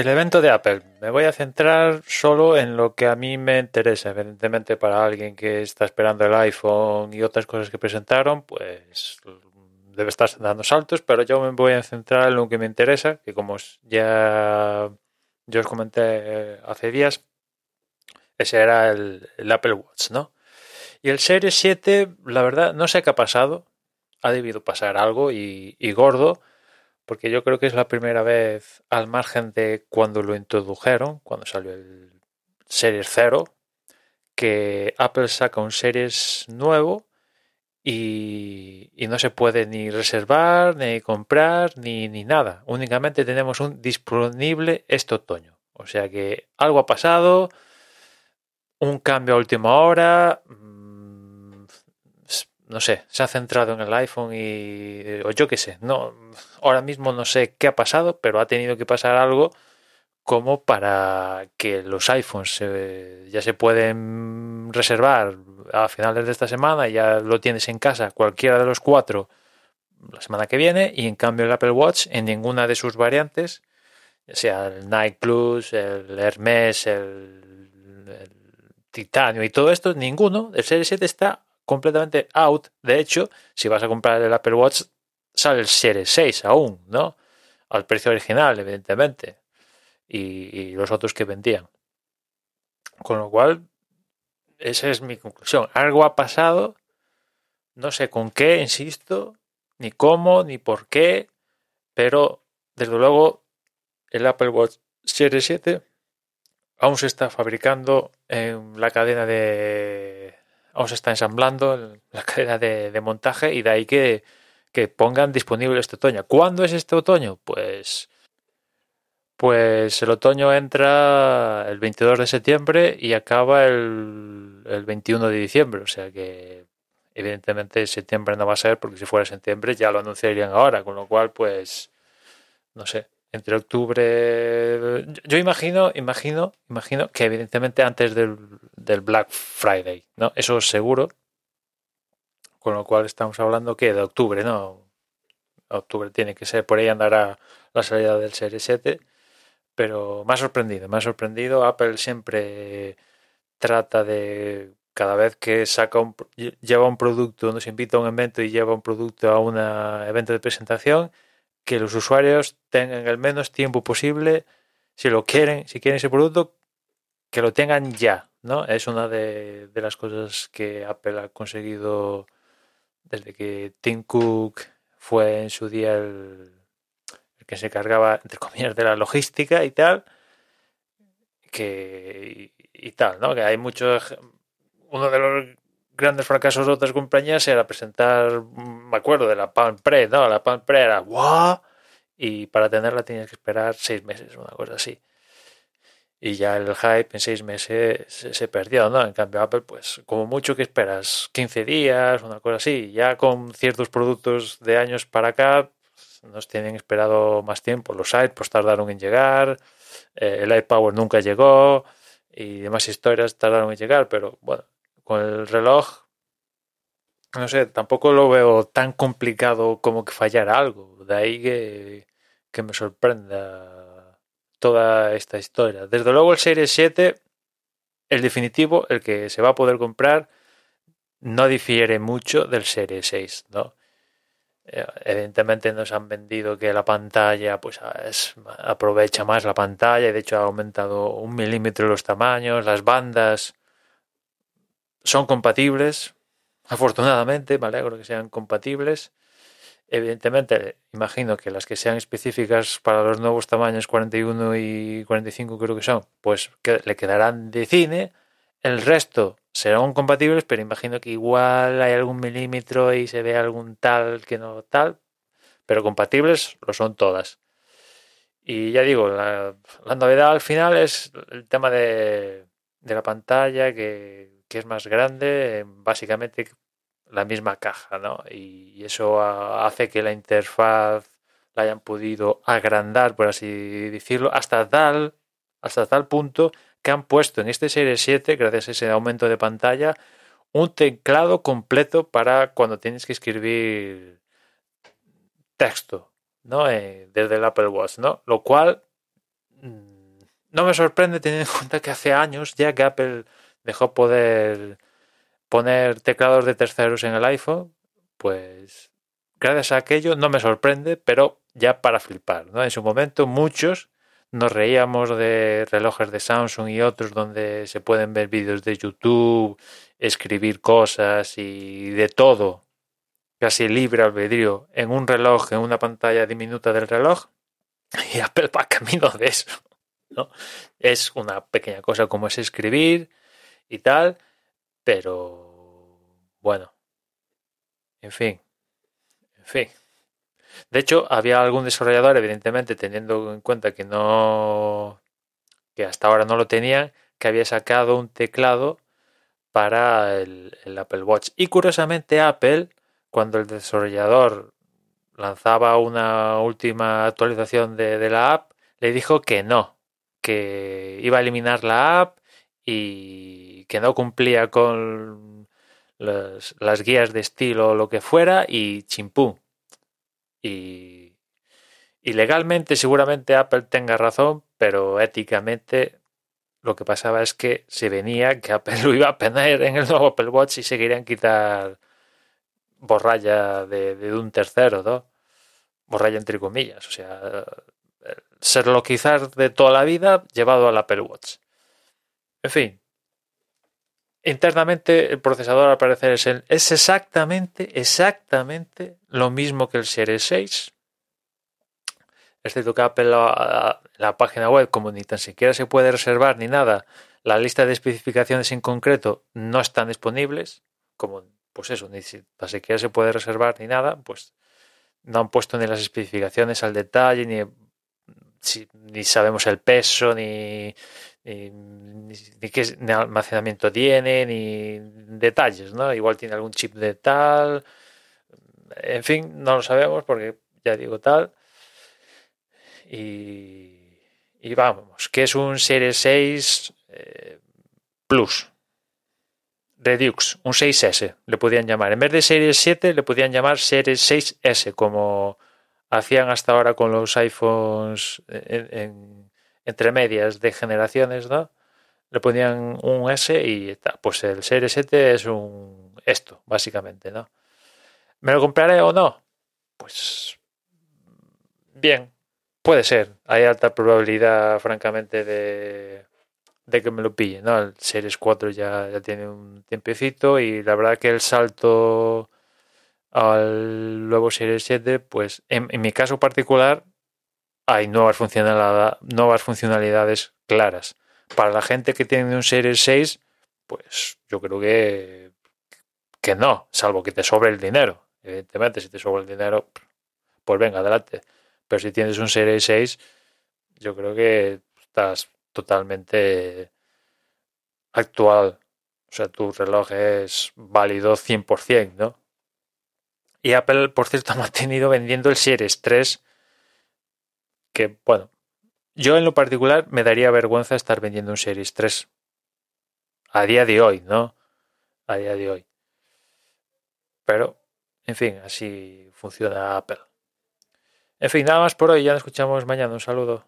Del evento de Apple, me voy a centrar solo en lo que a mí me interesa. Evidentemente, para alguien que está esperando el iPhone y otras cosas que presentaron, pues debe estar dando saltos, pero yo me voy a centrar en lo que me interesa, que como ya yo os comenté eh, hace días, ese era el, Apple Watch, ¿no? Y el Series 7, la verdad, no sé qué ha pasado. Ha debido pasar algo y, y gordo porque yo creo que es la primera vez, al margen de cuando lo introdujeron, cuando salió el Series 0, que Apple saca un Series nuevo y, no se puede ni reservar, ni comprar, ni, ni nada. Únicamente tenemos un disponible este otoño. O sea que algo ha pasado, un cambio a última hora, no sé, se ha centrado en el iPhone y o yo qué sé, no ahora mismo no sé qué ha pasado, pero ha tenido que pasar algo como para que los iPhones ya se pueden reservar a finales de esta semana, ya lo tienes en casa cualquiera de los cuatro la semana que viene y en cambio el Apple Watch en ninguna de sus variantes, sea el Nike Plus, el Hermes, el, el Titanio y todo esto, ninguno, el Series 7 está completamente out. De hecho, si vas a comprar el Apple Watch, sale el Series 6 aún, ¿no? Al precio original, evidentemente. Y, los otros que vendían. Con lo cual, esa es mi conclusión. Algo ha pasado, no sé con qué, insisto, ni cómo, ni por qué, pero desde luego el Apple Watch Series 7 aún se está fabricando en la cadena de o se está ensamblando la cadena de, montaje y de ahí que, pongan disponible este otoño. ¿Cuándo es este otoño? Pues, pues el otoño entra el 22 de septiembre y acaba el, el 21 de diciembre. O sea que evidentemente septiembre no va a ser porque si fuera septiembre ya lo anunciarían ahora. Con lo cual, pues, no sé, entre octubre. Yo imagino, imagino, imagino que evidentemente antes del, Black Friday, ¿no? Eso es seguro. Con lo cual estamos hablando que de octubre, ¿no? Octubre tiene que ser, por ahí andará la salida del Series 7. Pero me ha sorprendido, me ha sorprendido. Apple siempre trata de cada vez que saca un, lleva un producto, nos invita a un evento y lleva un producto a un evento de presentación, que los usuarios tengan el menos tiempo posible, si lo quieren, si quieren ese producto, que lo tengan ya, ¿no? Es una de, las cosas que Apple ha conseguido desde que Tim Cook fue en su día el, que se cargaba, entre comillas, de la logística y tal, que y, tal, ¿no? Que hay muchos, uno de los grandes fracasos de otras compañías era presentar, me acuerdo de la Palm Pre, ¿no? La Palm Pre era ¡guau! Y para tenerla tenías que esperar seis meses, una cosa así. Y ya el hype en seis meses se, perdió, ¿no? En cambio, Apple, pues, como mucho que esperas 15 días, una cosa así. Ya con ciertos productos de años para acá, pues, nos tienen esperado más tiempo. Los iPods tardaron en llegar, eh, el iPower nunca llegó y demás historias tardaron en llegar, pero bueno, con el reloj, no sé, tampoco lo veo tan complicado como que fallara algo. De ahí que, que me sorprenda toda esta historia. Desde luego el Series 7, el definitivo, el que se va a poder comprar, no difiere mucho del Series 6, ¿no? Eh, evidentemente nos han vendido que la pantalla pues es, aprovecha más la pantalla y de hecho ha aumentado un milímetro los tamaños, las bandas son compatibles, afortunadamente, me alegro que sean compatibles. Evidentemente, imagino que las que sean específicas para los nuevos tamaños 41 y 45 creo que son, pues le quedarán de cine. El resto serán compatibles, pero imagino que igual hay algún milímetro y se ve algún tal que no tal, pero compatibles lo son todas. Y ya digo, la, novedad al final es el tema de, de la pantalla que que es más grande, básicamente la misma caja, ¿no? Y eso hace que la interfaz la hayan podido agrandar, por así decirlo, hasta tal, hasta tal punto que han puesto en este Serie 7, gracias a ese aumento de pantalla, un teclado completo para cuando tienes que escribir texto, ¿no? Eh, desde el Apple Watch, ¿no? Lo cual mm, no me sorprende teniendo en cuenta que hace años ya que Apple dejó poder poner teclados de terceros en el iPhone, pues gracias a aquello no me sorprende, pero ya para flipar, ¿no? En su momento muchos nos reíamos de relojes de Samsung y otros donde se pueden ver vídeos de YouTube, escribir cosas y de todo, casi libre albedrío, en un reloj, en una pantalla diminuta del reloj, y Apple va camino de eso. ¿no? Es una pequeña cosa como es escribir y tal, pero bueno, en fin, en fin. De hecho, había algún desarrollador, evidentemente, teniendo en cuenta que no, que hasta ahora no lo tenían, que había sacado un teclado para el, Apple Watch. Y curiosamente, Apple, cuando el desarrollador lanzaba una última actualización de, la app, le dijo que no, que iba a eliminar la app y que no cumplía con las, guías de estilo o lo que fuera y chimpú. Y, legalmente seguramente Apple tenga razón, pero éticamente lo que pasaba es que se venía que Apple lo iba a poner en el nuevo Apple Watch y se querían quitar borralla de, un tercero, ¿no? Borralla entre comillas, o sea, serlo quizás de toda la vida llevado al Apple Watch. En fin, internamente el procesador al parecer es, es exactamente, exactamente lo mismo que el Series 6. Excepto que Apple la, la página web, como ni tan siquiera se puede reservar ni nada, la lista de especificaciones en concreto no están disponibles, como pues eso, ni siquiera se puede reservar ni nada, pues no han puesto ni las especificaciones al detalle, ni, ni sabemos el peso, ni, ni, qué almacenamiento tiene, ni detalles, ¿no? Igual tiene algún chip de tal, en fin, no lo sabemos porque ya digo tal. Y, vamos, que es un Series 6 eh, Plus. Redux, un 6S le podían llamar. En vez de Series 7 le podían llamar Series 6S, como hacían hasta ahora con los iPhones en, entre medias de generaciones, ¿no? Le ponían un S y está. Pues el Series 7 es un esto, básicamente, ¿no? ¿Me lo compraré o no? Pues bien, puede ser. Hay alta probabilidad, francamente, de, de que me lo pille, ¿no? El Series 4 ya, ya tiene un tiempecito y la verdad que el salto al nuevo Series 7, pues en, en mi caso particular hay nuevas funcionalidades, claras. Para la gente que tiene un Series 6, pues yo creo que, que no, salvo que te sobre el dinero. Evidentemente, si te sobra el dinero, pues venga, adelante. Pero si tienes un Series 6, yo creo que estás totalmente actual. O sea, tu reloj es válido 100%, ¿no? Y Apple, por cierto, ha mantenido vendiendo el Series 3 bueno, yo en lo particular me daría vergüenza estar vendiendo un Series 3 a día de hoy, ¿no? A día de hoy. Pero, en fin, así funciona Apple. En fin, nada más por hoy, ya nos escuchamos mañana. Un saludo.